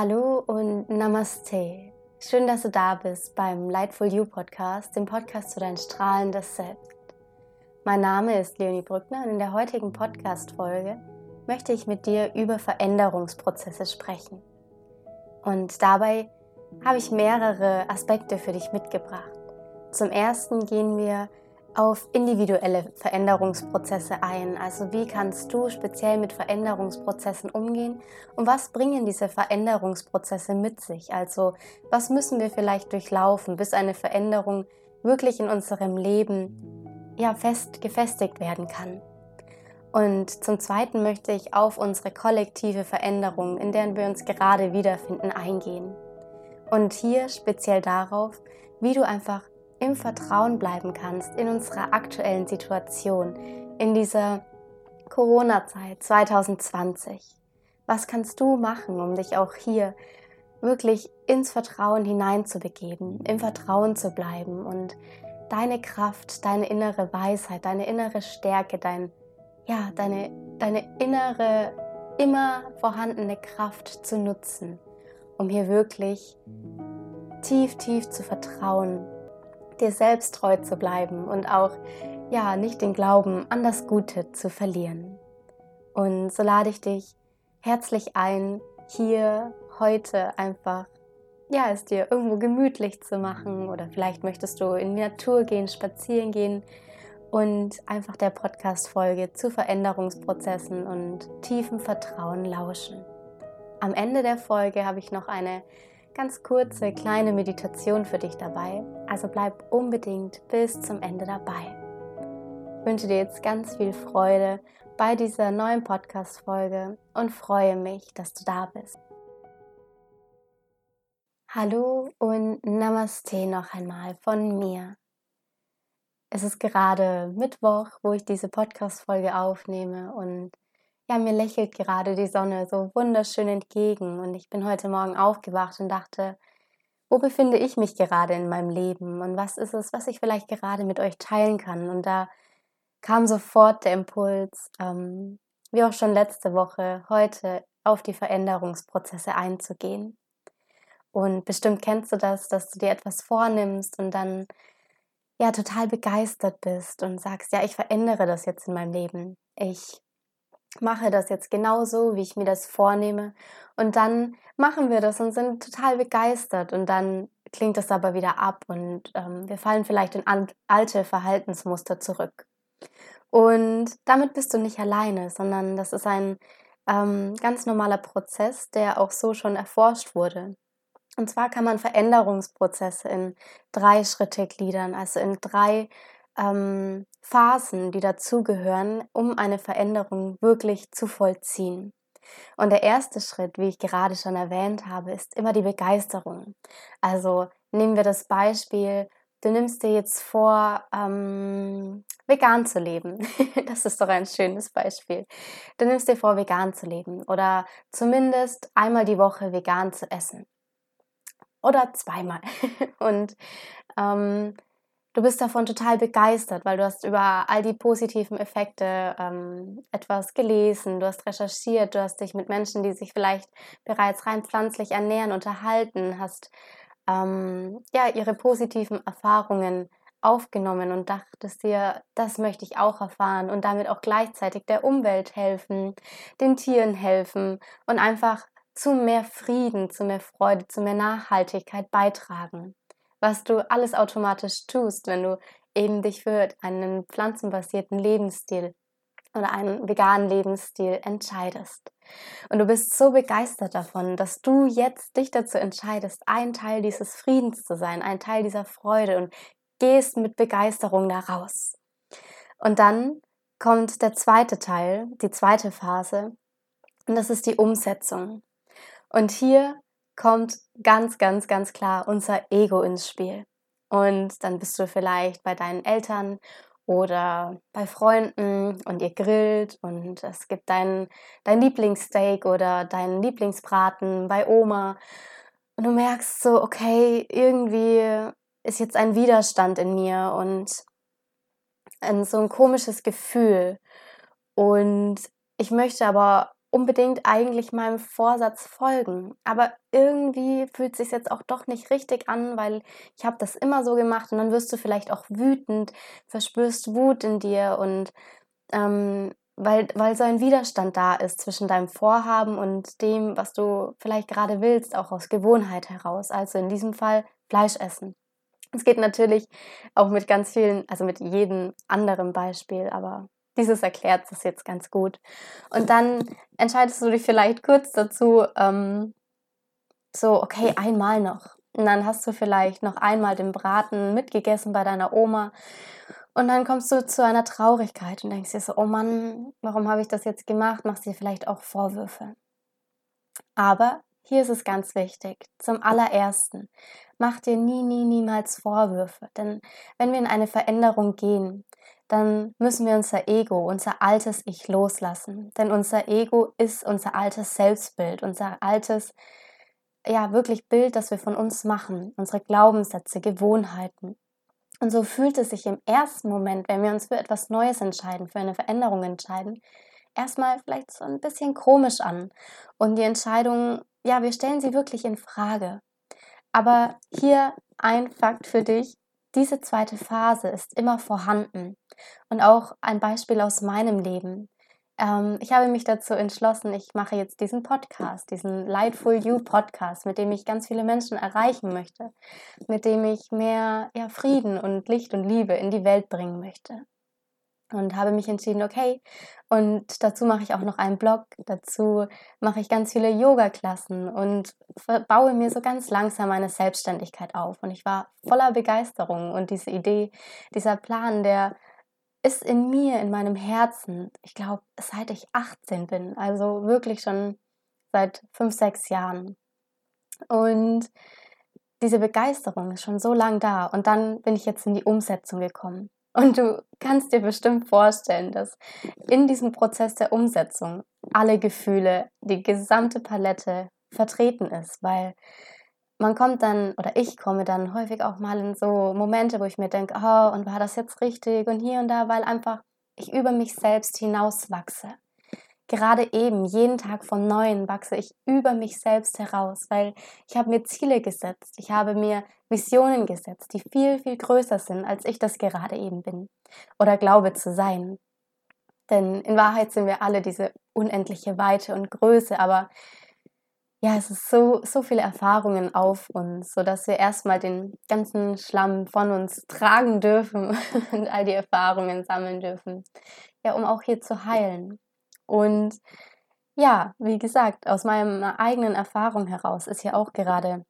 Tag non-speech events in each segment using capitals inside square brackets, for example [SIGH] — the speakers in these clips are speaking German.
Hallo und Namaste. Schön, dass du da bist beim Lightful You Podcast, dem Podcast für dein strahlendes Selbst. Mein Name ist Leonie Brückner und in der heutigen Podcast-Folge möchte ich mit dir über Veränderungsprozesse sprechen. Und dabei habe ich mehrere Aspekte für dich mitgebracht. Zum ersten gehen wir auf individuelle Veränderungsprozesse ein. Also wie kannst du speziell mit Veränderungsprozessen umgehen und was bringen diese Veränderungsprozesse mit sich? Also was müssen wir vielleicht durchlaufen, bis eine Veränderung wirklich in unserem Leben ja fest gefestigt werden kann? Und zum Zweiten möchte ich auf unsere kollektive Veränderung, in der wir uns gerade wiederfinden, eingehen. Und hier speziell darauf, wie du einfach im Vertrauen bleiben kannst in unserer aktuellen Situation, in dieser Corona-Zeit 2020. Was kannst du machen, um dich auch hier wirklich ins Vertrauen hineinzubegeben, im Vertrauen zu bleiben und deine Kraft, deine innere Weisheit, deine innere Stärke, dein, ja, deine, deine innere, immer vorhandene Kraft zu nutzen, um hier wirklich tief, tief zu vertrauen dir selbst treu zu bleiben und auch ja, nicht den Glauben an das Gute zu verlieren. Und so lade ich dich herzlich ein, hier heute einfach ja, es dir irgendwo gemütlich zu machen oder vielleicht möchtest du in die Natur gehen, spazieren gehen und einfach der Podcast-Folge zu Veränderungsprozessen und tiefem Vertrauen lauschen. Am Ende der Folge habe ich noch eine ganz kurze kleine Meditation für dich dabei. Also bleib unbedingt bis zum Ende dabei. Ich wünsche dir jetzt ganz viel Freude bei dieser neuen Podcast-Folge und freue mich, dass du da bist. Hallo und Namaste noch einmal von mir. Es ist gerade Mittwoch, wo ich diese Podcast-Folge aufnehme und ja, mir lächelt gerade die Sonne so wunderschön entgegen und ich bin heute Morgen aufgewacht und dachte, wo befinde ich mich gerade in meinem Leben und was ist es, was ich vielleicht gerade mit euch teilen kann? Und da kam sofort der Impuls, ähm, wie auch schon letzte Woche, heute auf die Veränderungsprozesse einzugehen. Und bestimmt kennst du das, dass du dir etwas vornimmst und dann ja total begeistert bist und sagst, ja, ich verändere das jetzt in meinem Leben. Ich mache das jetzt genauso, wie ich mir das vornehme. Und dann machen wir das und sind total begeistert. Und dann klingt das aber wieder ab und ähm, wir fallen vielleicht in alte Verhaltensmuster zurück. Und damit bist du nicht alleine, sondern das ist ein ähm, ganz normaler Prozess, der auch so schon erforscht wurde. Und zwar kann man Veränderungsprozesse in drei Schritte gliedern, also in drei ähm, Phasen, die dazugehören, um eine Veränderung wirklich zu vollziehen. Und der erste Schritt, wie ich gerade schon erwähnt habe, ist immer die Begeisterung. Also nehmen wir das Beispiel, du nimmst dir jetzt vor, ähm, vegan zu leben. [LAUGHS] das ist doch ein schönes Beispiel. Du nimmst dir vor, vegan zu leben oder zumindest einmal die Woche vegan zu essen. Oder zweimal. [LAUGHS] Und ähm, du bist davon total begeistert, weil du hast über all die positiven Effekte ähm, etwas gelesen, du hast recherchiert, du hast dich mit Menschen, die sich vielleicht bereits rein pflanzlich ernähren, unterhalten, hast ähm, ja ihre positiven Erfahrungen aufgenommen und dachtest dir, das möchte ich auch erfahren und damit auch gleichzeitig der Umwelt helfen, den Tieren helfen und einfach zu mehr Frieden, zu mehr Freude, zu mehr Nachhaltigkeit beitragen was du alles automatisch tust, wenn du eben dich für einen pflanzenbasierten Lebensstil oder einen veganen Lebensstil entscheidest. Und du bist so begeistert davon, dass du jetzt dich dazu entscheidest, ein Teil dieses Friedens zu sein, ein Teil dieser Freude und gehst mit Begeisterung da raus. Und dann kommt der zweite Teil, die zweite Phase, und das ist die Umsetzung. Und hier kommt ganz, ganz, ganz klar unser Ego ins Spiel. Und dann bist du vielleicht bei deinen Eltern oder bei Freunden und ihr grillt und es gibt dein, dein Lieblingssteak oder deinen Lieblingsbraten bei Oma. Und du merkst so, okay, irgendwie ist jetzt ein Widerstand in mir und so ein komisches Gefühl. Und ich möchte aber unbedingt eigentlich meinem Vorsatz folgen. Aber irgendwie fühlt es sich jetzt auch doch nicht richtig an, weil ich habe das immer so gemacht und dann wirst du vielleicht auch wütend, verspürst Wut in dir und ähm, weil, weil so ein Widerstand da ist zwischen deinem Vorhaben und dem, was du vielleicht gerade willst, auch aus Gewohnheit heraus. Also in diesem Fall Fleisch essen. Es geht natürlich auch mit ganz vielen, also mit jedem anderen Beispiel, aber dieses erklärt das jetzt ganz gut. Und dann entscheidest du dich vielleicht kurz dazu, ähm, so, okay, einmal noch. Und dann hast du vielleicht noch einmal den Braten mitgegessen bei deiner Oma. Und dann kommst du zu einer Traurigkeit und denkst dir so, oh Mann, warum habe ich das jetzt gemacht? Machst dir vielleicht auch Vorwürfe. Aber hier ist es ganz wichtig. Zum allerersten, mach dir nie, nie, niemals Vorwürfe. Denn wenn wir in eine Veränderung gehen, dann müssen wir unser Ego, unser altes Ich loslassen. Denn unser Ego ist unser altes Selbstbild, unser altes, ja, wirklich Bild, das wir von uns machen, unsere Glaubenssätze, Gewohnheiten. Und so fühlt es sich im ersten Moment, wenn wir uns für etwas Neues entscheiden, für eine Veränderung entscheiden, erstmal vielleicht so ein bisschen komisch an. Und die Entscheidung, ja, wir stellen sie wirklich in Frage. Aber hier ein Fakt für dich, diese zweite Phase ist immer vorhanden. Und auch ein Beispiel aus meinem Leben. Ähm, ich habe mich dazu entschlossen, ich mache jetzt diesen Podcast, diesen Lightful You Podcast, mit dem ich ganz viele Menschen erreichen möchte, mit dem ich mehr ja, Frieden und Licht und Liebe in die Welt bringen möchte und habe mich entschieden, okay, und dazu mache ich auch noch einen Blog, dazu mache ich ganz viele Yoga-Klassen und baue mir so ganz langsam meine Selbstständigkeit auf. Und ich war voller Begeisterung und diese Idee, dieser Plan, der ist in mir, in meinem Herzen, ich glaube, seit ich 18 bin, also wirklich schon seit fünf, sechs Jahren. Und diese Begeisterung ist schon so lang da. Und dann bin ich jetzt in die Umsetzung gekommen. Und du kannst dir bestimmt vorstellen, dass in diesem Prozess der Umsetzung alle Gefühle, die gesamte Palette vertreten ist, weil man kommt dann, oder ich komme dann häufig auch mal in so Momente, wo ich mir denke, oh, und war das jetzt richtig und hier und da, weil einfach ich über mich selbst hinauswachse gerade eben, jeden Tag vom Neuen wachse ich über mich selbst heraus, weil ich habe mir Ziele gesetzt, ich habe mir Visionen gesetzt, die viel, viel größer sind, als ich das gerade eben bin oder glaube zu sein. Denn in Wahrheit sind wir alle diese unendliche Weite und Größe, aber ja, es ist so, so viele Erfahrungen auf uns, sodass wir erstmal den ganzen Schlamm von uns tragen dürfen [LAUGHS] und all die Erfahrungen sammeln dürfen, ja, um auch hier zu heilen. Und ja, wie gesagt, aus meiner eigenen Erfahrung heraus ist ja auch gerade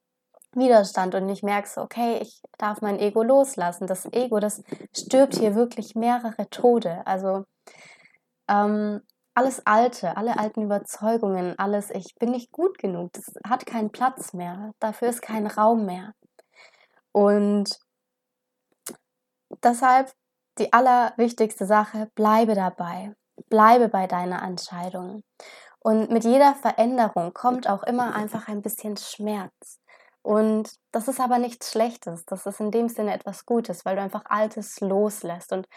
Widerstand und ich merke so, okay, ich darf mein Ego loslassen. Das Ego, das stirbt hier wirklich mehrere Tode. Also ähm, alles Alte, alle alten Überzeugungen, alles, ich bin nicht gut genug, das hat keinen Platz mehr, dafür ist kein Raum mehr. Und deshalb die allerwichtigste Sache, bleibe dabei. Bleibe bei deiner Entscheidung. Und mit jeder Veränderung kommt auch immer einfach ein bisschen Schmerz. Und das ist aber nichts Schlechtes. Das ist in dem Sinne etwas Gutes, weil du einfach Altes loslässt. Und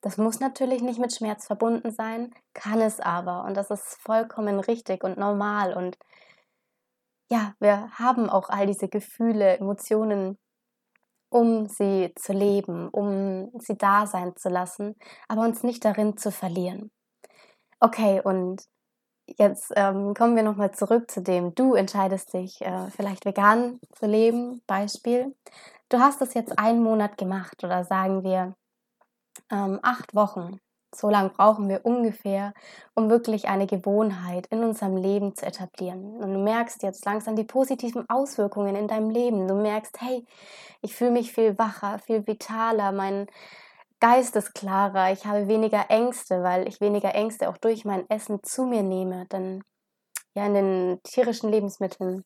das muss natürlich nicht mit Schmerz verbunden sein, kann es aber. Und das ist vollkommen richtig und normal. Und ja, wir haben auch all diese Gefühle, Emotionen, um sie zu leben, um sie da sein zu lassen, aber uns nicht darin zu verlieren. Okay, und jetzt ähm, kommen wir nochmal zurück zu dem, du entscheidest dich äh, vielleicht vegan zu leben, Beispiel. Du hast das jetzt einen Monat gemacht oder sagen wir ähm, acht Wochen. So lange brauchen wir ungefähr, um wirklich eine Gewohnheit in unserem Leben zu etablieren. Und du merkst jetzt langsam die positiven Auswirkungen in deinem Leben. Du merkst, hey, ich fühle mich viel wacher, viel vitaler, mein, Geist ist klarer, ich habe weniger Ängste, weil ich weniger Ängste auch durch mein Essen zu mir nehme. Denn ja, in den tierischen Lebensmitteln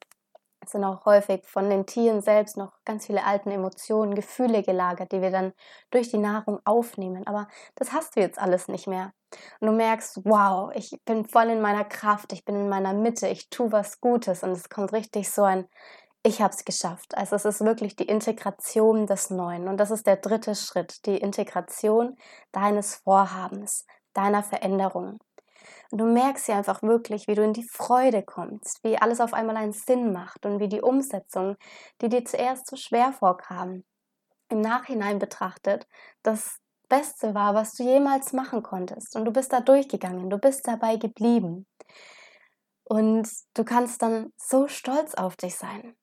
sind auch häufig von den Tieren selbst noch ganz viele alten Emotionen, Gefühle gelagert, die wir dann durch die Nahrung aufnehmen. Aber das hast du jetzt alles nicht mehr. Und du merkst, wow, ich bin voll in meiner Kraft, ich bin in meiner Mitte, ich tue was Gutes und es kommt richtig so ein ich habe es geschafft. Also es ist wirklich die Integration des Neuen. Und das ist der dritte Schritt, die Integration deines Vorhabens, deiner Veränderung. Und du merkst ja einfach wirklich, wie du in die Freude kommst, wie alles auf einmal einen Sinn macht und wie die Umsetzung, die dir zuerst so schwer vorkam, im Nachhinein betrachtet, das Beste war, was du jemals machen konntest. Und du bist da durchgegangen, du bist dabei geblieben. Und du kannst dann so stolz auf dich sein.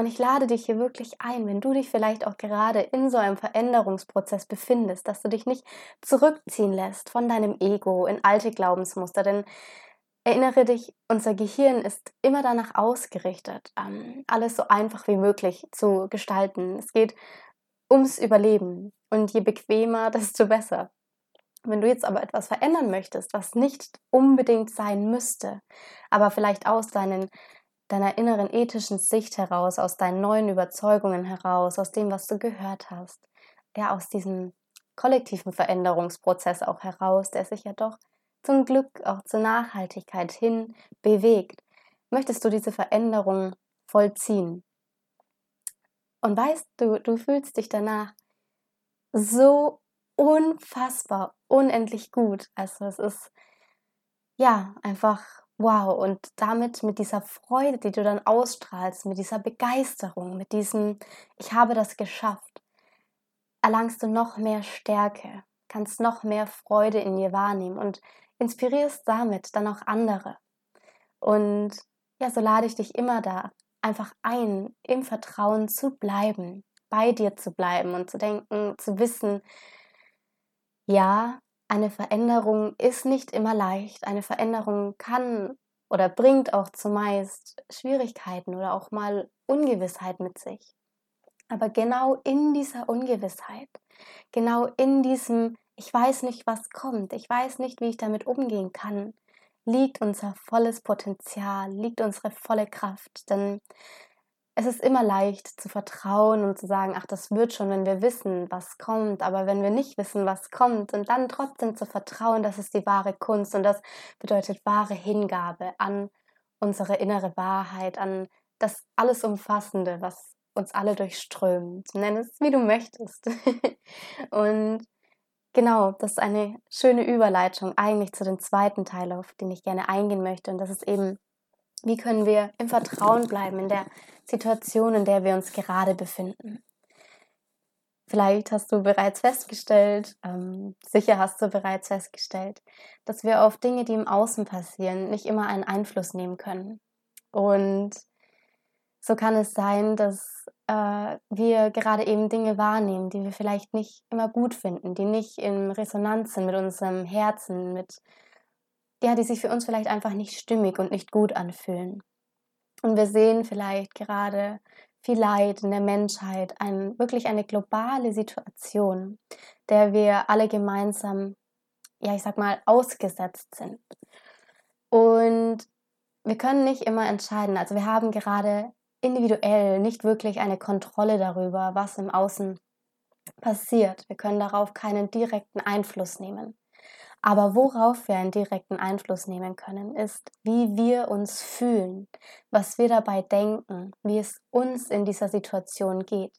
Und ich lade dich hier wirklich ein, wenn du dich vielleicht auch gerade in so einem Veränderungsprozess befindest, dass du dich nicht zurückziehen lässt von deinem Ego in alte Glaubensmuster. Denn erinnere dich, unser Gehirn ist immer danach ausgerichtet, ähm, alles so einfach wie möglich zu gestalten. Es geht ums Überleben. Und je bequemer, [LAUGHS] desto besser. Wenn du jetzt aber etwas verändern möchtest, was nicht unbedingt sein müsste, aber vielleicht aus deinen, deiner inneren ethischen Sicht heraus, aus deinen neuen Überzeugungen heraus, aus dem, was du gehört hast, ja, aus diesem kollektiven Veränderungsprozess auch heraus, der sich ja doch zum Glück auch zur Nachhaltigkeit hin bewegt, möchtest du diese Veränderung vollziehen. Und weißt du, du fühlst dich danach so unfassbar, unendlich gut. Also es ist ja einfach wow. Und damit mit dieser Freude, die du dann ausstrahlst, mit dieser Begeisterung, mit diesem, ich habe das geschafft, erlangst du noch mehr Stärke, kannst noch mehr Freude in dir wahrnehmen und inspirierst damit dann auch andere. Und ja, so lade ich dich immer da einfach ein, im Vertrauen zu bleiben, bei dir zu bleiben und zu denken, zu wissen, ja, eine Veränderung ist nicht immer leicht. Eine Veränderung kann oder bringt auch zumeist Schwierigkeiten oder auch mal Ungewissheit mit sich. Aber genau in dieser Ungewissheit, genau in diesem, ich weiß nicht, was kommt, ich weiß nicht, wie ich damit umgehen kann, liegt unser volles Potenzial, liegt unsere volle Kraft. Denn es ist immer leicht zu vertrauen und zu sagen, ach, das wird schon, wenn wir wissen, was kommt. Aber wenn wir nicht wissen, was kommt und dann trotzdem zu vertrauen, das ist die wahre Kunst und das bedeutet wahre Hingabe an unsere innere Wahrheit, an das alles Umfassende, was uns alle durchströmt. Nenn es, wie du möchtest. [LAUGHS] und Genau, das ist eine schöne Überleitung eigentlich zu dem zweiten Teil, auf den ich gerne eingehen möchte. Und das ist eben, wie können wir im Vertrauen bleiben in der Situation, in der wir uns gerade befinden. Vielleicht hast du bereits festgestellt, ähm, sicher hast du bereits festgestellt, dass wir auf Dinge, die im Außen passieren, nicht immer einen Einfluss nehmen können. Und so kann es sein, dass äh, wir gerade eben Dinge wahrnehmen, die wir vielleicht nicht immer gut finden, die nicht in Resonanz sind mit unserem Herzen, mit ja, die sich für uns vielleicht einfach nicht stimmig und nicht gut anfühlen. Und wir sehen vielleicht gerade viel Leid in der Menschheit, ein, wirklich eine globale Situation, der wir alle gemeinsam, ja, ich sag mal, ausgesetzt sind. Und wir können nicht immer entscheiden. Also wir haben gerade individuell nicht wirklich eine Kontrolle darüber, was im Außen passiert. Wir können darauf keinen direkten Einfluss nehmen. Aber worauf wir einen direkten Einfluss nehmen können, ist, wie wir uns fühlen, was wir dabei denken, wie es uns in dieser Situation geht.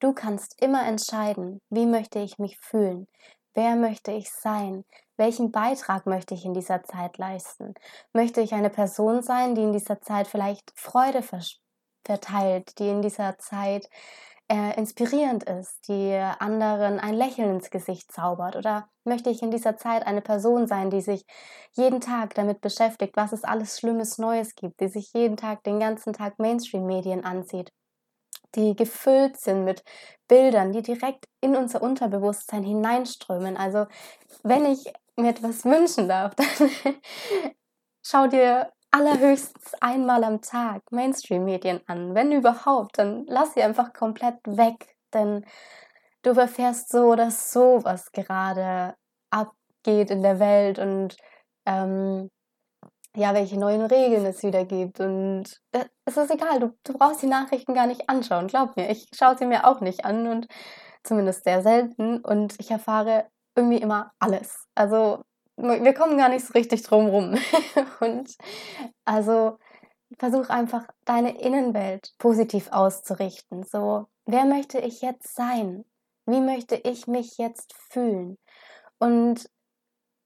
Du kannst immer entscheiden, wie möchte ich mich fühlen, wer möchte ich sein, welchen Beitrag möchte ich in dieser Zeit leisten. Möchte ich eine Person sein, die in dieser Zeit vielleicht Freude verteilt, die in dieser Zeit äh, inspirierend ist, die anderen ein Lächeln ins Gesicht zaubert? Oder möchte ich in dieser Zeit eine Person sein, die sich jeden Tag damit beschäftigt, was es alles Schlimmes Neues gibt, die sich jeden Tag, den ganzen Tag Mainstream-Medien ansieht, die gefüllt sind mit Bildern, die direkt in unser Unterbewusstsein hineinströmen? Also, wenn ich mir etwas wünschen darf, [LAUGHS] dann schau dir allerhöchstens einmal am Tag Mainstream-Medien an. Wenn überhaupt, dann lass sie einfach komplett weg, denn du erfährst so oder so, was gerade abgeht in der Welt und ähm, ja, welche neuen Regeln es wieder gibt. Und äh, es ist egal, du, du brauchst die Nachrichten gar nicht anschauen. Glaub mir, ich schaue sie mir auch nicht an und zumindest sehr selten. Und ich erfahre irgendwie immer alles. Also wir kommen gar nicht so richtig drum rum. [LAUGHS] und also versuch einfach deine Innenwelt positiv auszurichten. So, wer möchte ich jetzt sein? Wie möchte ich mich jetzt fühlen? Und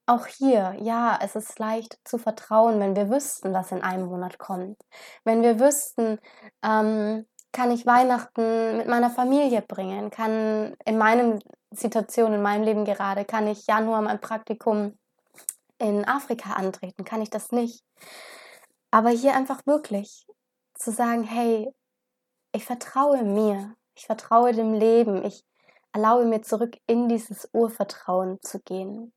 auch hier, ja, es ist leicht zu vertrauen, wenn wir wüssten, was in einem Monat kommt. Wenn wir wüssten, ähm, kann ich Weihnachten mit meiner Familie bringen, kann in meinem Situation, in meinem Leben gerade, kann ich Januar mein Praktikum in Afrika antreten, kann ich das nicht. Aber hier einfach wirklich zu sagen, hey, ich vertraue mir, ich vertraue dem Leben, ich erlaube mir zurück in dieses Urvertrauen zu gehen.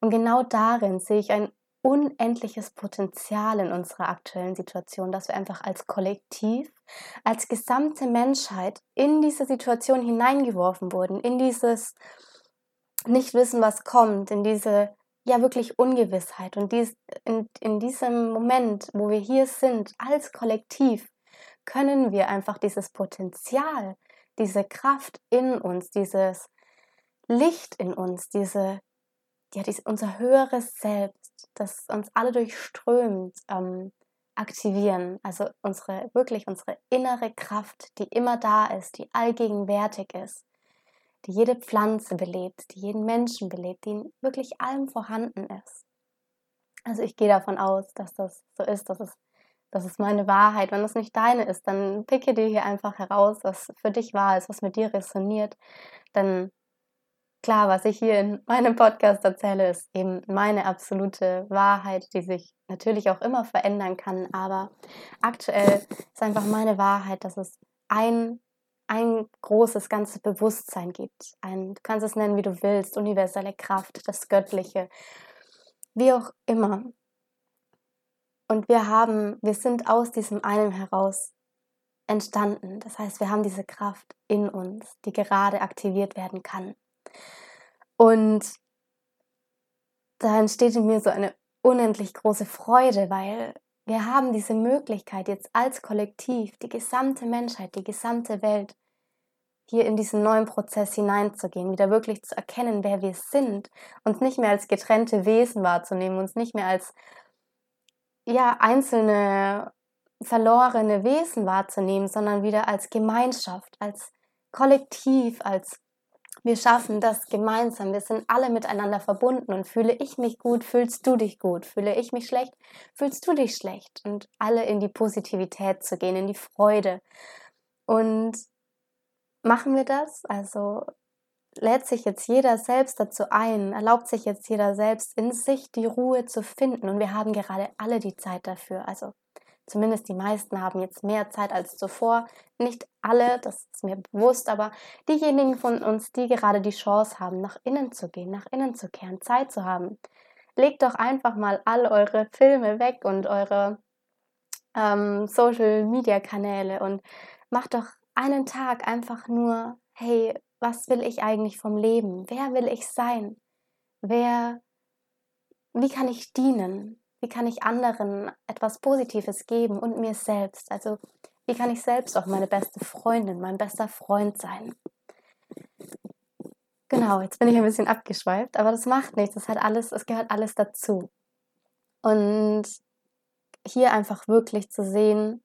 Und genau darin sehe ich ein unendliches Potenzial in unserer aktuellen Situation, dass wir einfach als Kollektiv, als gesamte Menschheit in diese Situation hineingeworfen wurden, in dieses Nicht-Wissen, was kommt, in diese ja wirklich Ungewissheit. Und dies, in, in diesem Moment, wo wir hier sind, als Kollektiv, können wir einfach dieses Potenzial, diese Kraft in uns, dieses Licht in uns, diese, ja, diese, unser höheres Selbst, das uns alle durchströmt, ähm, aktivieren. Also unsere, wirklich unsere innere Kraft, die immer da ist, die allgegenwärtig ist, die jede Pflanze belebt, die jeden Menschen belebt, die in wirklich allem vorhanden ist. Also ich gehe davon aus, dass das so ist, dass es das ist meine Wahrheit. Wenn es nicht deine ist, dann picke dir hier einfach heraus, was für dich wahr ist, was mit dir resoniert. Denn klar, was ich hier in meinem Podcast erzähle, ist eben meine absolute Wahrheit, die sich natürlich auch immer verändern kann. Aber aktuell ist einfach meine Wahrheit, dass es ein, ein großes, ganzes Bewusstsein gibt. Ein, du kannst es nennen, wie du willst, universelle Kraft, das Göttliche, wie auch immer. Und wir haben, wir sind aus diesem einen heraus entstanden. Das heißt, wir haben diese Kraft in uns, die gerade aktiviert werden kann. Und da entsteht in mir so eine unendlich große Freude, weil wir haben diese Möglichkeit jetzt als Kollektiv, die gesamte Menschheit, die gesamte Welt, hier in diesen neuen Prozess hineinzugehen, wieder wirklich zu erkennen, wer wir sind, uns nicht mehr als getrennte Wesen wahrzunehmen, uns nicht mehr als ja, einzelne verlorene Wesen wahrzunehmen, sondern wieder als Gemeinschaft, als Kollektiv, als wir schaffen das gemeinsam. Wir sind alle miteinander verbunden und fühle ich mich gut, fühlst du dich gut. Fühle ich mich schlecht, fühlst du dich schlecht. Und alle in die Positivität zu gehen, in die Freude. Und machen wir das? Also lädt sich jetzt jeder selbst dazu ein, erlaubt sich jetzt jeder selbst in sich die Ruhe zu finden. Und wir haben gerade alle die Zeit dafür. Also zumindest die meisten haben jetzt mehr Zeit als zuvor. Nicht alle, das ist mir bewusst, aber diejenigen von uns, die gerade die Chance haben, nach innen zu gehen, nach innen zu kehren, Zeit zu haben. Legt doch einfach mal all eure Filme weg und eure ähm, Social-Media-Kanäle und macht doch einen Tag einfach nur, hey, was will ich eigentlich vom Leben? Wer will ich sein? Wer, wie kann ich dienen? Wie kann ich anderen etwas Positives geben und mir selbst? Also, wie kann ich selbst auch meine beste Freundin, mein bester Freund sein? Genau, jetzt bin ich ein bisschen abgeschweift, aber das macht nichts. Das hat alles, es gehört alles dazu. Und hier einfach wirklich zu sehen,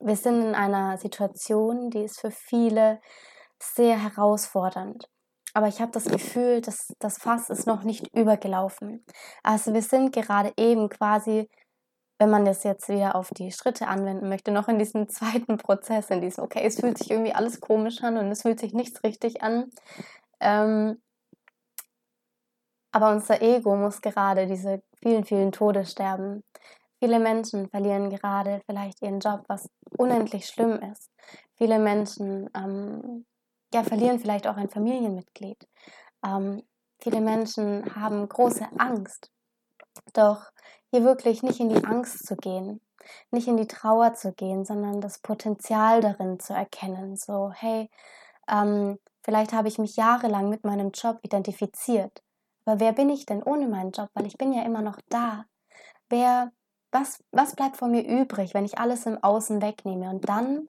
wir sind in einer Situation, die ist für viele sehr herausfordernd. Aber ich habe das Gefühl, dass das Fass ist noch nicht übergelaufen. Also wir sind gerade eben quasi, wenn man das jetzt wieder auf die Schritte anwenden möchte, noch in diesem [LAUGHS] zweiten Prozess, in diesem, okay, es fühlt sich irgendwie alles komisch an und es fühlt sich nichts richtig an. Ähm, aber unser Ego muss gerade diese vielen, vielen Tode sterben. Viele Menschen verlieren gerade vielleicht ihren Job, was unendlich schlimm ist. Viele Menschen ähm, ja, verlieren vielleicht auch ein Familienmitglied. Ähm, viele Menschen haben große Angst. Doch hier wirklich nicht in die Angst zu gehen, nicht in die Trauer zu gehen, sondern das Potenzial darin zu erkennen. So, hey, ähm, vielleicht habe ich mich jahrelang mit meinem Job identifiziert. Aber wer bin ich denn ohne meinen Job? Weil ich bin ja immer noch da. Wer, was, was bleibt von mir übrig, wenn ich alles im Außen wegnehme? Und dann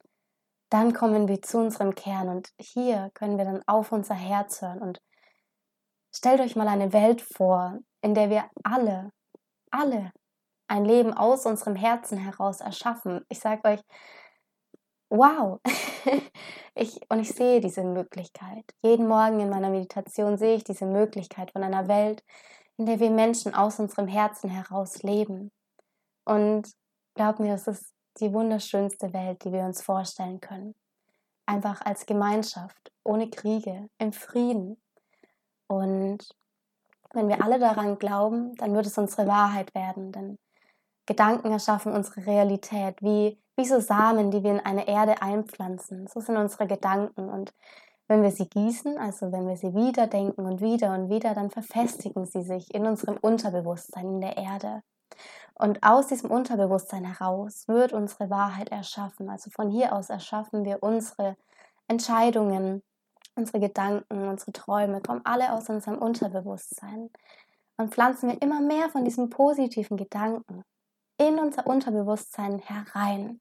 dann kommen wir zu unserem Kern und hier können wir dann auf unser Herz hören und stellt euch mal eine Welt vor, in der wir alle, alle ein Leben aus unserem Herzen heraus erschaffen. Ich sage euch, wow, [LAUGHS] ich, und ich sehe diese Möglichkeit. Jeden Morgen in meiner Meditation sehe ich diese Möglichkeit von einer Welt, in der wir Menschen aus unserem Herzen heraus leben. Und glaub mir, es ist die wunderschönste Welt, die wir uns vorstellen können. Einfach als Gemeinschaft, ohne Kriege, im Frieden. Und wenn wir alle daran glauben, dann wird es unsere Wahrheit werden. Denn Gedanken erschaffen unsere Realität, wie, wie so Samen, die wir in eine Erde einpflanzen. So sind unsere Gedanken. Und wenn wir sie gießen, also wenn wir sie wieder denken und wieder und wieder, dann verfestigen sie sich in unserem Unterbewusstsein, in der Erde. Und aus diesem Unterbewusstsein heraus wird unsere Wahrheit erschaffen. Also von hier aus erschaffen wir unsere Entscheidungen, unsere Gedanken, unsere Träume, kommen alle aus unserem Unterbewusstsein. Und pflanzen wir immer mehr von diesen positiven Gedanken in unser Unterbewusstsein herein.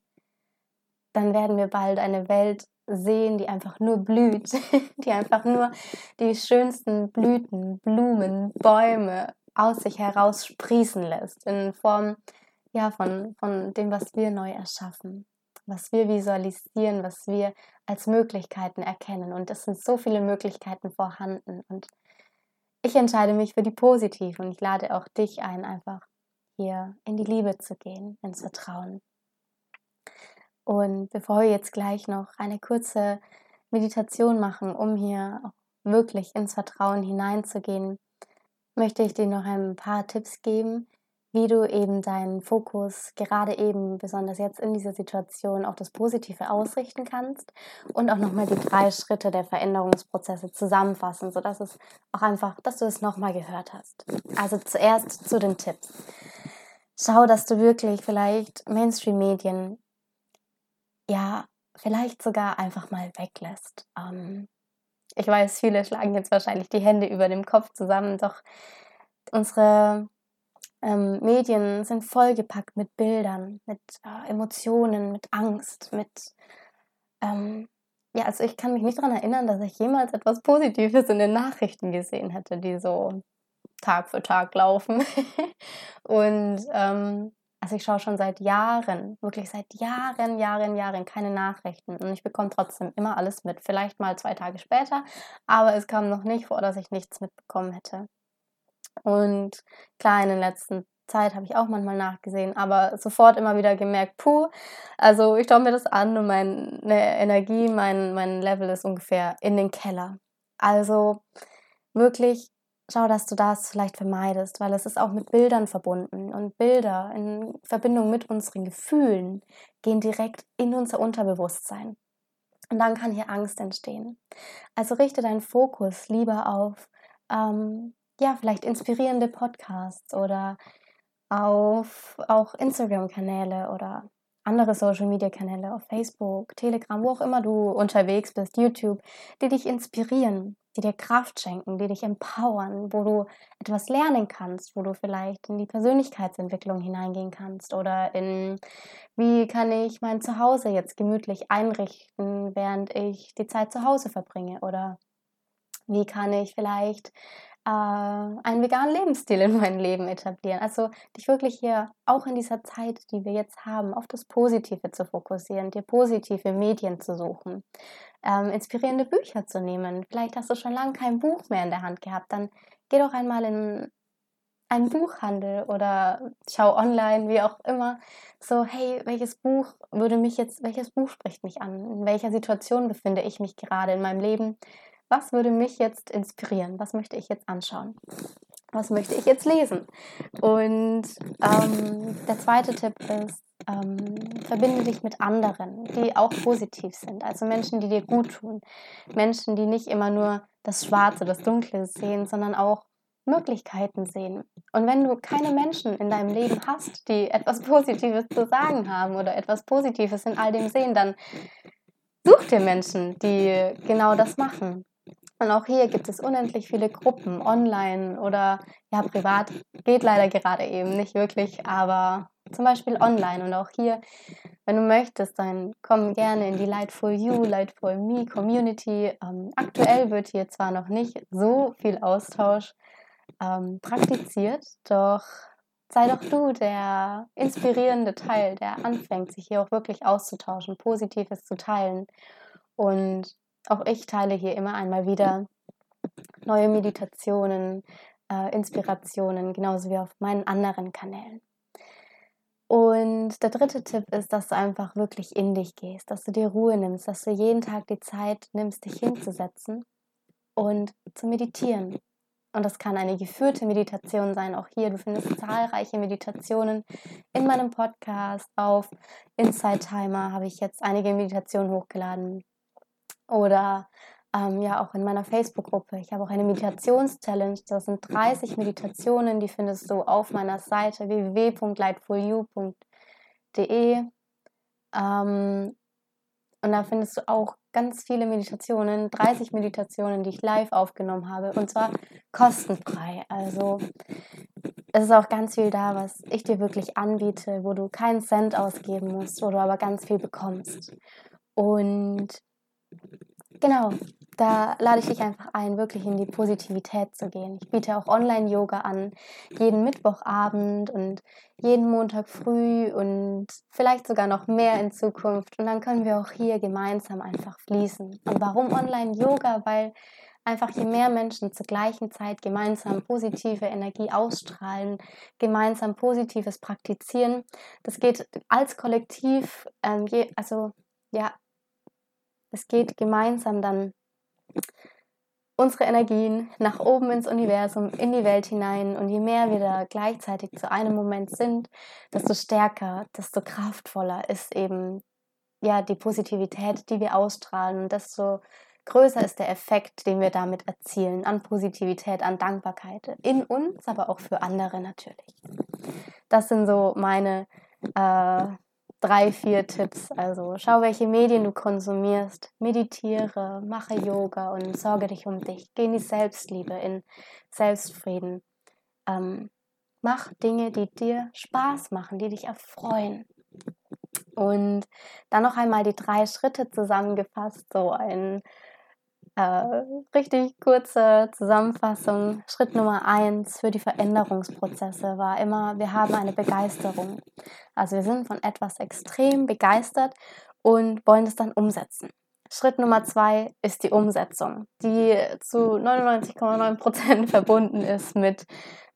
Dann werden wir bald eine Welt sehen, die einfach nur blüht, [LAUGHS] die einfach nur die schönsten Blüten, Blumen, Bäume aus sich heraus sprießen lässt in Form ja, von, von dem, was wir neu erschaffen, was wir visualisieren, was wir als Möglichkeiten erkennen. Und es sind so viele Möglichkeiten vorhanden. Und ich entscheide mich für die positiven und ich lade auch dich ein, einfach hier in die Liebe zu gehen, ins Vertrauen. Und bevor wir jetzt gleich noch eine kurze Meditation machen, um hier auch wirklich ins Vertrauen hineinzugehen, möchte ich dir noch ein paar Tipps geben, wie du eben deinen Fokus gerade eben, besonders jetzt in dieser Situation, auf das Positive ausrichten kannst und auch nochmal die drei Schritte der Veränderungsprozesse zusammenfassen, sodass es auch einfach, dass du es nochmal gehört hast. Also zuerst zu den Tipps. Schau, dass du wirklich vielleicht Mainstream-Medien, ja, vielleicht sogar einfach mal weglässt. Ähm, ich weiß, viele schlagen jetzt wahrscheinlich die Hände über dem Kopf zusammen, doch unsere ähm, Medien sind vollgepackt mit Bildern, mit äh, Emotionen, mit Angst, mit ähm, ja, also ich kann mich nicht daran erinnern, dass ich jemals etwas Positives in den Nachrichten gesehen hätte, die so Tag für Tag laufen. [LAUGHS] und ähm, also ich schaue schon seit Jahren, wirklich seit Jahren, Jahren, Jahren keine Nachrichten und ich bekomme trotzdem immer alles mit. Vielleicht mal zwei Tage später, aber es kam noch nicht vor, dass ich nichts mitbekommen hätte. Und klar, in den letzten Zeit habe ich auch manchmal nachgesehen, aber sofort immer wieder gemerkt, puh, also ich schaue mir das an und meine Energie, mein, mein Level ist ungefähr in den Keller. Also wirklich schau, dass du das vielleicht vermeidest, weil es ist auch mit Bildern verbunden und Bilder in Verbindung mit unseren Gefühlen gehen direkt in unser Unterbewusstsein. Und dann kann hier Angst entstehen. Also richte deinen Fokus lieber auf, ähm, ja, vielleicht inspirierende Podcasts oder auf auch Instagram-Kanäle oder andere Social-Media-Kanäle auf Facebook, Telegram, wo auch immer du unterwegs bist, YouTube, die dich inspirieren, die dir Kraft schenken, die dich empowern, wo du etwas lernen kannst, wo du vielleicht in die Persönlichkeitsentwicklung hineingehen kannst oder in, wie kann ich mein Zuhause jetzt gemütlich einrichten, während ich die Zeit zu Hause verbringe oder wie kann ich vielleicht äh, einen veganen Lebensstil in mein Leben etablieren. Also dich wirklich hier auch in dieser Zeit, die wir jetzt haben, auf das Positive zu fokussieren, dir positive Medien zu suchen, ähm, inspirierende Bücher zu nehmen. Vielleicht hast du schon lange kein Buch mehr in der Hand gehabt, dann geh doch einmal in einen Buchhandel oder schau online, wie auch immer, so, hey, welches Buch würde mich jetzt, welches Buch spricht mich an? In welcher Situation befinde ich mich gerade in meinem Leben? was würde mich jetzt inspirieren? Was möchte ich jetzt anschauen? Was möchte ich jetzt lesen? Und ähm, der zweite Tipp ist, ähm, verbinde dich mit anderen, die auch positiv sind. Also Menschen, die dir gut tun. Menschen, die nicht immer nur das Schwarze, das Dunkle sehen, sondern auch Möglichkeiten sehen. Und wenn du keine Menschen in deinem Leben hast, die etwas Positives zu sagen haben oder etwas Positives in all dem sehen, dann such dir Menschen, die genau das machen. Und auch hier gibt es unendlich viele Gruppen, online oder ja, privat. Geht leider gerade eben nicht wirklich, aber zum Beispiel online. Und auch hier, wenn du möchtest, dann komm gerne in die Lightful You, Lightful Me Community. Ähm, aktuell wird hier zwar noch nicht so viel Austausch ähm, praktiziert, doch sei doch du der inspirierende Teil, der anfängt, sich hier auch wirklich auszutauschen, Positives zu teilen. Und auch ich teile hier immer einmal wieder neue Meditationen, äh, Inspirationen, genauso wie auf meinen anderen Kanälen. Und der dritte Tipp ist, dass du einfach wirklich in dich gehst, dass du dir Ruhe nimmst, dass du jeden Tag die Zeit nimmst, dich hinzusetzen und zu meditieren. Und das kann eine geführte Meditation sein. Auch hier, du findest zahlreiche Meditationen in meinem Podcast. Auf Inside Timer habe ich jetzt einige Meditationen hochgeladen. Oder ähm, ja auch in meiner Facebook-Gruppe. Ich habe auch eine Meditations-Challenge. Das sind 30 Meditationen, die findest du auf meiner Seite www.lightfulyou.de. Ähm, und da findest du auch ganz viele Meditationen, 30 Meditationen, die ich live aufgenommen habe. Und zwar kostenfrei. Also es ist auch ganz viel da, was ich dir wirklich anbiete, wo du keinen Cent ausgeben musst, wo du aber ganz viel bekommst. Und genau, da lade ich dich einfach ein, wirklich in die Positivität zu gehen. Ich biete auch Online-Yoga an, jeden Mittwochabend und jeden Montag früh und vielleicht sogar noch mehr in Zukunft. Und dann können wir auch hier gemeinsam einfach fließen. Und warum Online-Yoga? Weil einfach je mehr Menschen zur gleichen Zeit gemeinsam positive Energie ausstrahlen, gemeinsam Positives praktizieren, das geht als Kollektiv, ähm, je, also ja, es geht gemeinsam dann unsere Energien nach oben ins Universum, in die Welt hinein. Und je mehr wir da gleichzeitig zu einem Moment sind, desto stärker, desto kraftvoller ist eben ja die Positivität, die wir ausstrahlen. Und desto größer ist der Effekt, den wir damit erzielen an Positivität, an Dankbarkeit in uns, aber auch für andere natürlich. Das sind so meine äh, drei, vier Tipps. Also schau, welche Medien du konsumierst, meditiere, mache Yoga und sorge dich um dich. Geh in die Selbstliebe, in Selbstfrieden. Ähm, mach Dinge, die dir Spaß machen, die dich erfreuen. Und dann noch einmal die drei Schritte zusammengefasst, so ein äh, richtig kurze Zusammenfassung. Schritt Nummer eins für die Veränderungsprozesse war immer, wir haben eine Begeisterung. Also wir sind von etwas extrem begeistert und wollen es dann umsetzen. Schritt Nummer zwei ist die Umsetzung, die zu 99,9% [LAUGHS] verbunden ist mit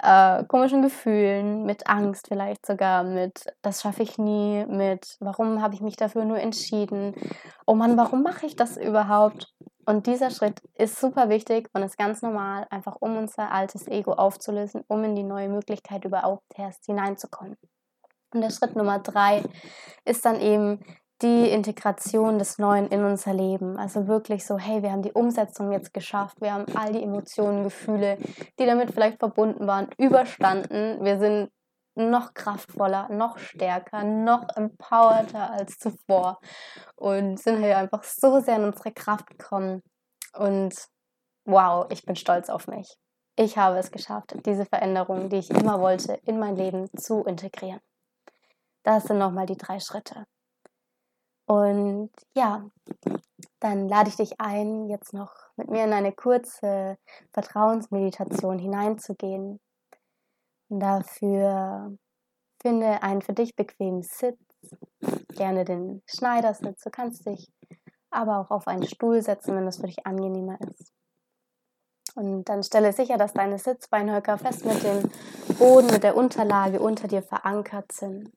äh, komischen Gefühlen, mit Angst vielleicht sogar, mit das schaffe ich nie, mit warum habe ich mich dafür nur entschieden, oh Mann, warum mache ich das überhaupt? Und dieser Schritt ist super wichtig und ist ganz normal, einfach um unser altes Ego aufzulösen, um in die neue Möglichkeit überhaupt erst hineinzukommen. Und der Schritt Nummer drei ist dann eben die Integration des Neuen in unser Leben. Also wirklich so, hey, wir haben die Umsetzung jetzt geschafft, wir haben all die Emotionen, Gefühle, die damit vielleicht verbunden waren, überstanden. Wir sind noch kraftvoller, noch stärker, noch empowerter als zuvor und sind hier einfach so sehr in unsere Kraft gekommen. Und wow, ich bin stolz auf mich. Ich habe es geschafft, diese Veränderung, die ich immer wollte, in mein Leben zu integrieren. Das sind nochmal die drei Schritte. Und ja, dann lade ich dich ein, jetzt noch mit mir in eine kurze Vertrauensmeditation hineinzugehen, Dafür finde einen für dich bequemen Sitz, gerne den Schneidersitz. Du kannst dich aber auch auf einen Stuhl setzen, wenn das für dich angenehmer ist. Und dann stelle sicher, dass deine Sitzbeinhöcker fest mit dem Boden, mit der Unterlage unter dir verankert sind.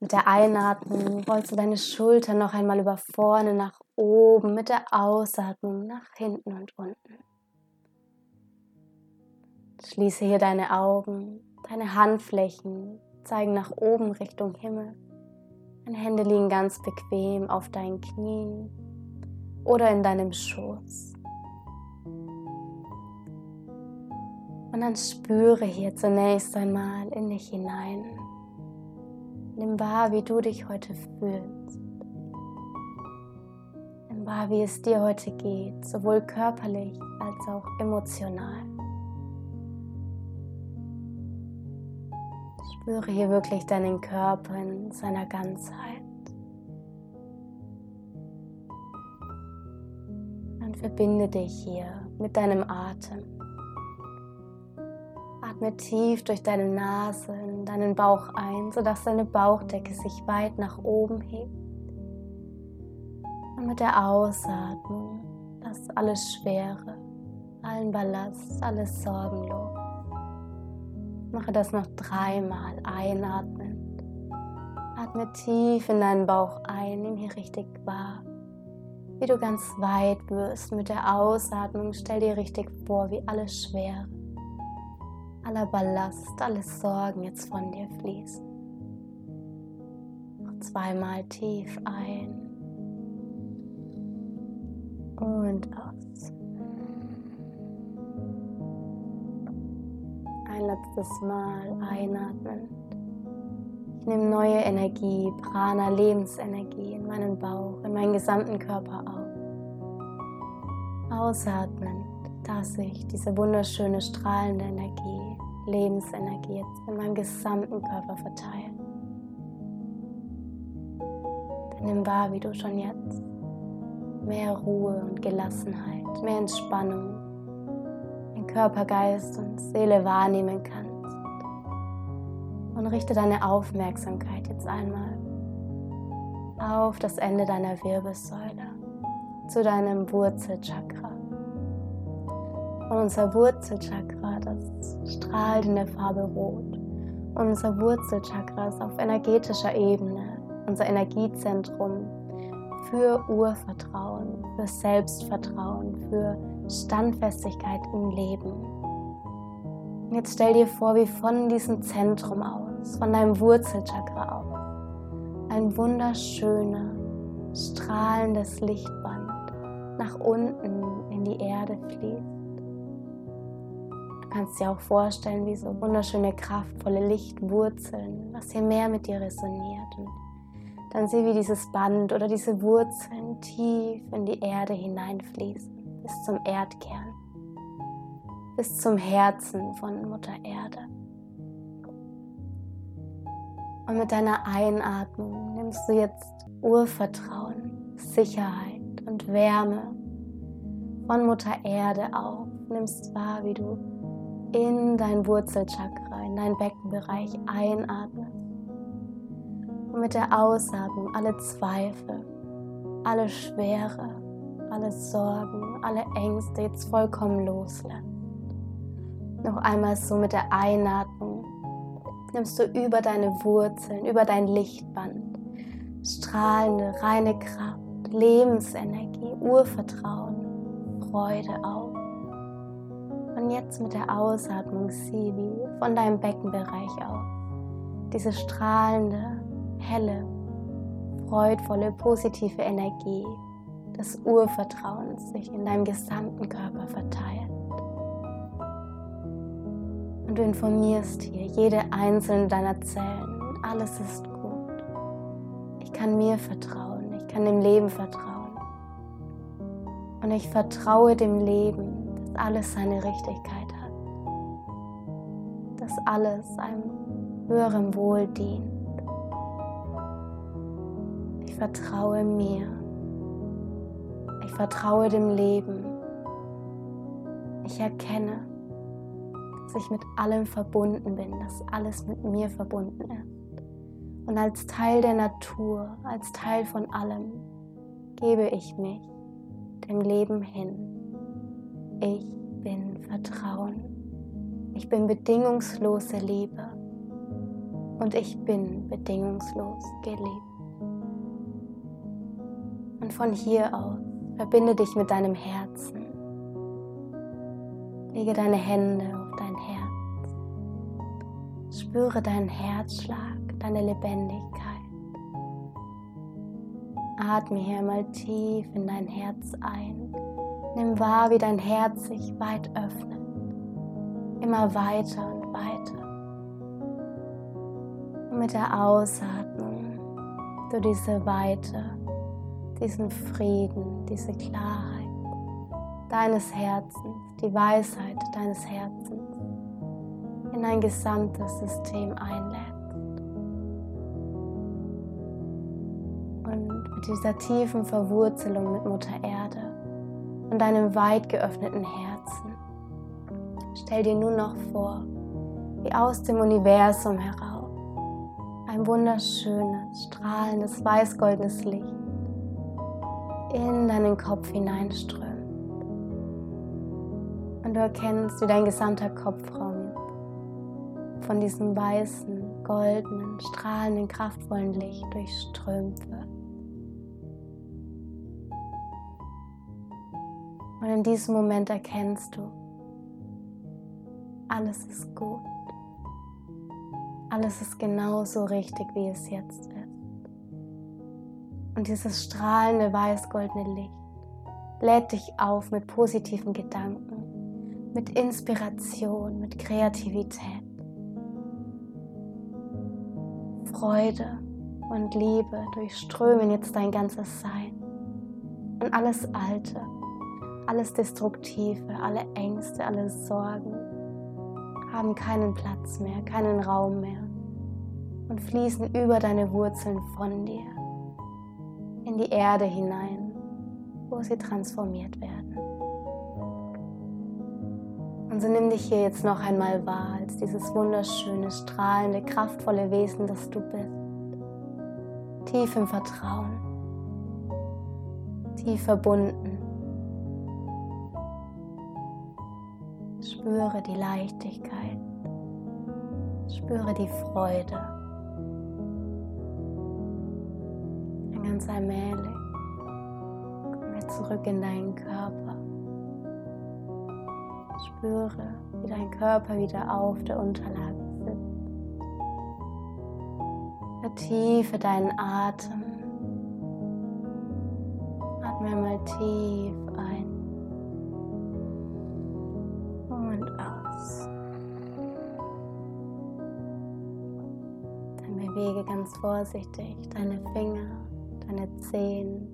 Mit der Einatmung rollst du deine Schultern noch einmal über vorne nach oben, mit der Ausatmung nach hinten und unten. Schließe hier deine Augen, deine Handflächen zeigen nach oben Richtung Himmel. Deine Hände liegen ganz bequem auf deinen Knien oder in deinem Schoß. Und dann spüre hier zunächst einmal in dich hinein. Nimm wahr, wie du dich heute fühlst. Nimm wahr, wie es dir heute geht, sowohl körperlich als auch emotional. Spüre hier wirklich deinen Körper in seiner Ganzheit. Dann verbinde dich hier mit deinem Atem. Atme tief durch deine Nase in deinen Bauch ein, sodass deine Bauchdecke sich weit nach oben hebt. Und mit der Ausatmung lass alles Schwere, allen Ballast, alles Sorgen los. Mache das noch dreimal einatmen. Atme tief in deinen Bauch ein, nimm hier richtig wahr, wie du ganz weit wirst mit der Ausatmung. Stell dir richtig vor, wie alles Schwere, aller Ballast, alle Sorgen jetzt von dir fließen. Noch zweimal tief ein und letztes Mal einatmen. Ich nehme neue Energie, Prana, Lebensenergie in meinen Bauch, in meinen gesamten Körper auf. Ausatmen, dass ich diese wunderschöne strahlende Energie, Lebensenergie jetzt in meinem gesamten Körper verteile. Dann nimm wahr, wie du schon jetzt mehr Ruhe und Gelassenheit, mehr Entspannung Körper, Geist und Seele wahrnehmen kannst. Und richte deine Aufmerksamkeit jetzt einmal auf das Ende deiner Wirbelsäule, zu deinem Wurzelchakra. Und unser Wurzelchakra, das strahlt in der Farbe Rot. Und unser Wurzelchakra ist auf energetischer Ebene unser Energiezentrum für Urvertrauen, für Selbstvertrauen, für Standfestigkeit im Leben. Jetzt stell dir vor, wie von diesem Zentrum aus, von deinem Wurzelchakra aus, ein wunderschöner, strahlendes Lichtband nach unten in die Erde fließt. Du kannst dir auch vorstellen, wie so wunderschöne, kraftvolle Lichtwurzeln, was hier mehr mit dir resoniert. Und dann sieh, wie dieses Band oder diese Wurzeln tief in die Erde hineinfließen, bis zum Erdkern, bis zum Herzen von Mutter Erde. Und mit deiner Einatmung nimmst du jetzt Urvertrauen, Sicherheit und Wärme von Mutter Erde auf. Nimmst wahr, wie du in dein Wurzelchakra, in deinen Beckenbereich einatmest mit der Ausatmung alle Zweifel, alle Schwere, alle Sorgen, alle Ängste jetzt vollkommen loslässt. Noch einmal so mit der Einatmung nimmst du über deine Wurzeln, über dein Lichtband strahlende, reine Kraft, Lebensenergie, Urvertrauen, Freude auf. Und jetzt mit der Ausatmung sieh, wie von deinem Beckenbereich aus diese strahlende, helle, freudvolle, positive Energie des Urvertrauens sich in deinem gesamten Körper verteilt. Und du informierst hier jede einzelne deiner Zellen, alles ist gut. Ich kann mir vertrauen, ich kann dem Leben vertrauen. Und ich vertraue dem Leben, dass alles seine Richtigkeit hat. Dass alles einem höheren Wohl dient vertraue mir. Ich vertraue dem Leben. Ich erkenne, dass ich mit allem verbunden bin, dass alles mit mir verbunden ist. Und als Teil der Natur, als Teil von allem, gebe ich mich dem Leben hin. Ich bin Vertrauen. Ich bin bedingungslose Liebe. Und ich bin bedingungslos geliebt. Und von hier aus verbinde dich mit deinem Herzen. Lege deine Hände auf dein Herz. Spüre deinen Herzschlag, deine Lebendigkeit. Atme hier mal tief in dein Herz ein. Nimm wahr, wie dein Herz sich weit öffnet. Immer weiter und weiter. Und mit der Ausatmung du diese Weite diesen Frieden, diese Klarheit deines Herzens, die Weisheit deines Herzens in dein gesamtes System einlädst. Und mit dieser tiefen Verwurzelung mit Mutter Erde und deinem weit geöffneten Herzen, stell dir nun noch vor, wie aus dem Universum heraus ein wunderschönes, strahlendes, weißgoldenes Licht in deinen Kopf hineinströmt. Und du erkennst, wie dein gesamter Kopfraum von diesem weißen, goldenen, strahlenden, kraftvollen Licht durchströmt wird. Und in diesem Moment erkennst du, alles ist gut. Alles ist genauso richtig, wie es jetzt ist. Und dieses strahlende weiß-goldene Licht lädt dich auf mit positiven Gedanken, mit Inspiration, mit Kreativität. Freude und Liebe durchströmen jetzt dein ganzes Sein. Und alles Alte, alles Destruktive, alle Ängste, alle Sorgen haben keinen Platz mehr, keinen Raum mehr und fließen über deine Wurzeln von dir die Erde hinein, wo sie transformiert werden. Und so nimm dich hier jetzt noch einmal wahr als dieses wunderschöne, strahlende, kraftvolle Wesen, das du bist. Tief im Vertrauen, tief verbunden. Spüre die Leichtigkeit, spüre die Freude. Ganz allmählich komm zurück in deinen Körper. Spüre, wie dein Körper wieder auf der Unterlage sitzt. Vertiefe deinen Atem. Atme einmal tief ein und aus. Dann bewege ganz vorsichtig deine Finger, deine Zehen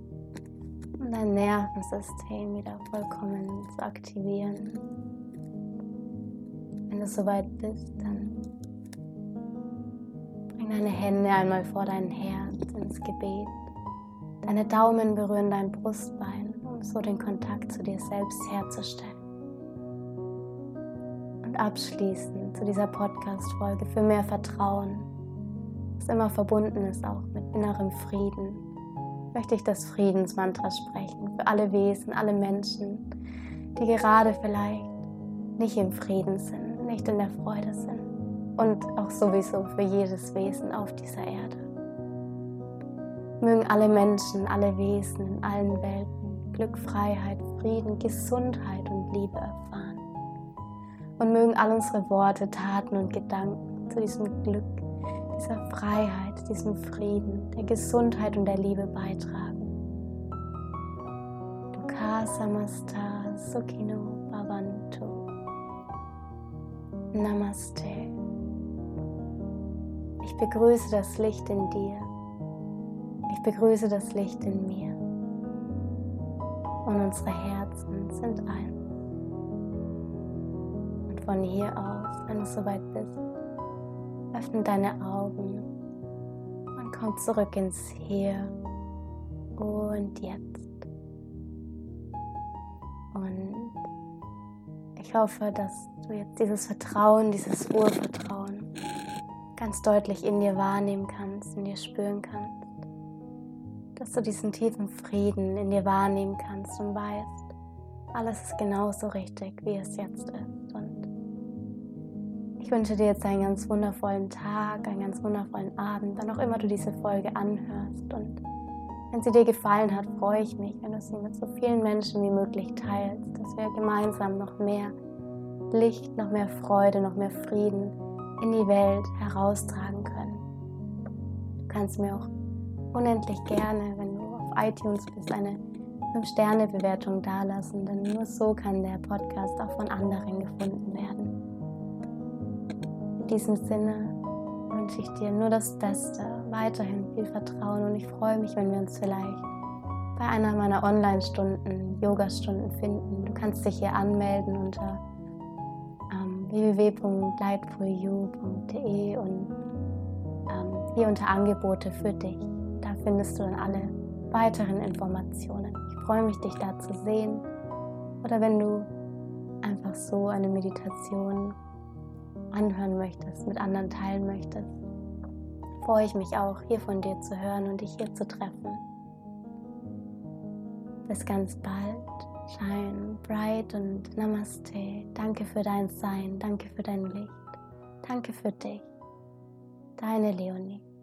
und dein Nervensystem wieder vollkommen zu aktivieren du soweit bist, dann bring deine Hände einmal vor dein Herz ins Gebet. Deine Daumen berühren dein Brustbein, um so den Kontakt zu dir selbst herzustellen. Und abschließend zu dieser Podcast-Folge für mehr Vertrauen, das immer verbunden ist auch mit innerem Frieden, möchte ich das Friedensmantra sprechen für alle Wesen, alle Menschen, die gerade vielleicht nicht im Frieden sind nicht in der Freude sind. Und auch sowieso für jedes Wesen auf dieser Erde. Mögen alle Menschen, alle Wesen in allen Welten Glück, Freiheit, Frieden, Gesundheit und Liebe erfahren. Und mögen all unsere Worte, Taten und Gedanken zu diesem Glück, dieser Freiheit, diesem Frieden, der Gesundheit und der Liebe beitragen. Dukkha Samasta Sukhino Bhavantu. Namaste. Ich begrüße das Licht in dir. Ich begrüße das Licht in mir. Und unsere Herzen sind eins. Und von hier aus, wenn du soweit bist, öffne deine Augen und komm zurück ins Hier und Jetzt. Und ich hoffe, dass du jetzt dieses Vertrauen, dieses Urvertrauen ganz deutlich in dir wahrnehmen kannst, in dir spüren kannst. Dass du diesen tiefen Frieden in dir wahrnehmen kannst und weißt, alles ist genauso richtig, wie es jetzt ist. Wünsche dir jetzt einen ganz wundervollen Tag, einen ganz wundervollen Abend, wann auch immer du diese Folge anhörst. Und wenn sie dir gefallen hat, freue ich mich, wenn du sie mit so vielen Menschen wie möglich teilst, dass wir gemeinsam noch mehr Licht, noch mehr Freude, noch mehr Frieden in die Welt heraustragen können. Du kannst mir auch unendlich gerne, wenn du auf iTunes bist, eine 5-Sterne-Bewertung dalassen, denn nur so kann der Podcast auch von anderen gefunden werden. In diesem Sinne wünsche ich dir nur das Beste, weiterhin viel Vertrauen und ich freue mich, wenn wir uns vielleicht bei einer meiner Online-Stunden, Yoga-Stunden finden. Du kannst dich hier anmelden unter www.lightforyou.de und ähm, hier unter Angebote für dich. Da findest du dann alle weiteren Informationen. Ich freue mich, dich da zu sehen. Oder wenn du einfach so eine Meditation anhören möchtest, mit anderen teilen möchtest, freue ich mich auch, hier von dir zu hören und dich hier zu treffen. Bis ganz bald. Shine bright und Namaste. Danke für dein Sein, danke für dein Licht. Danke für dich. Deine Leonie.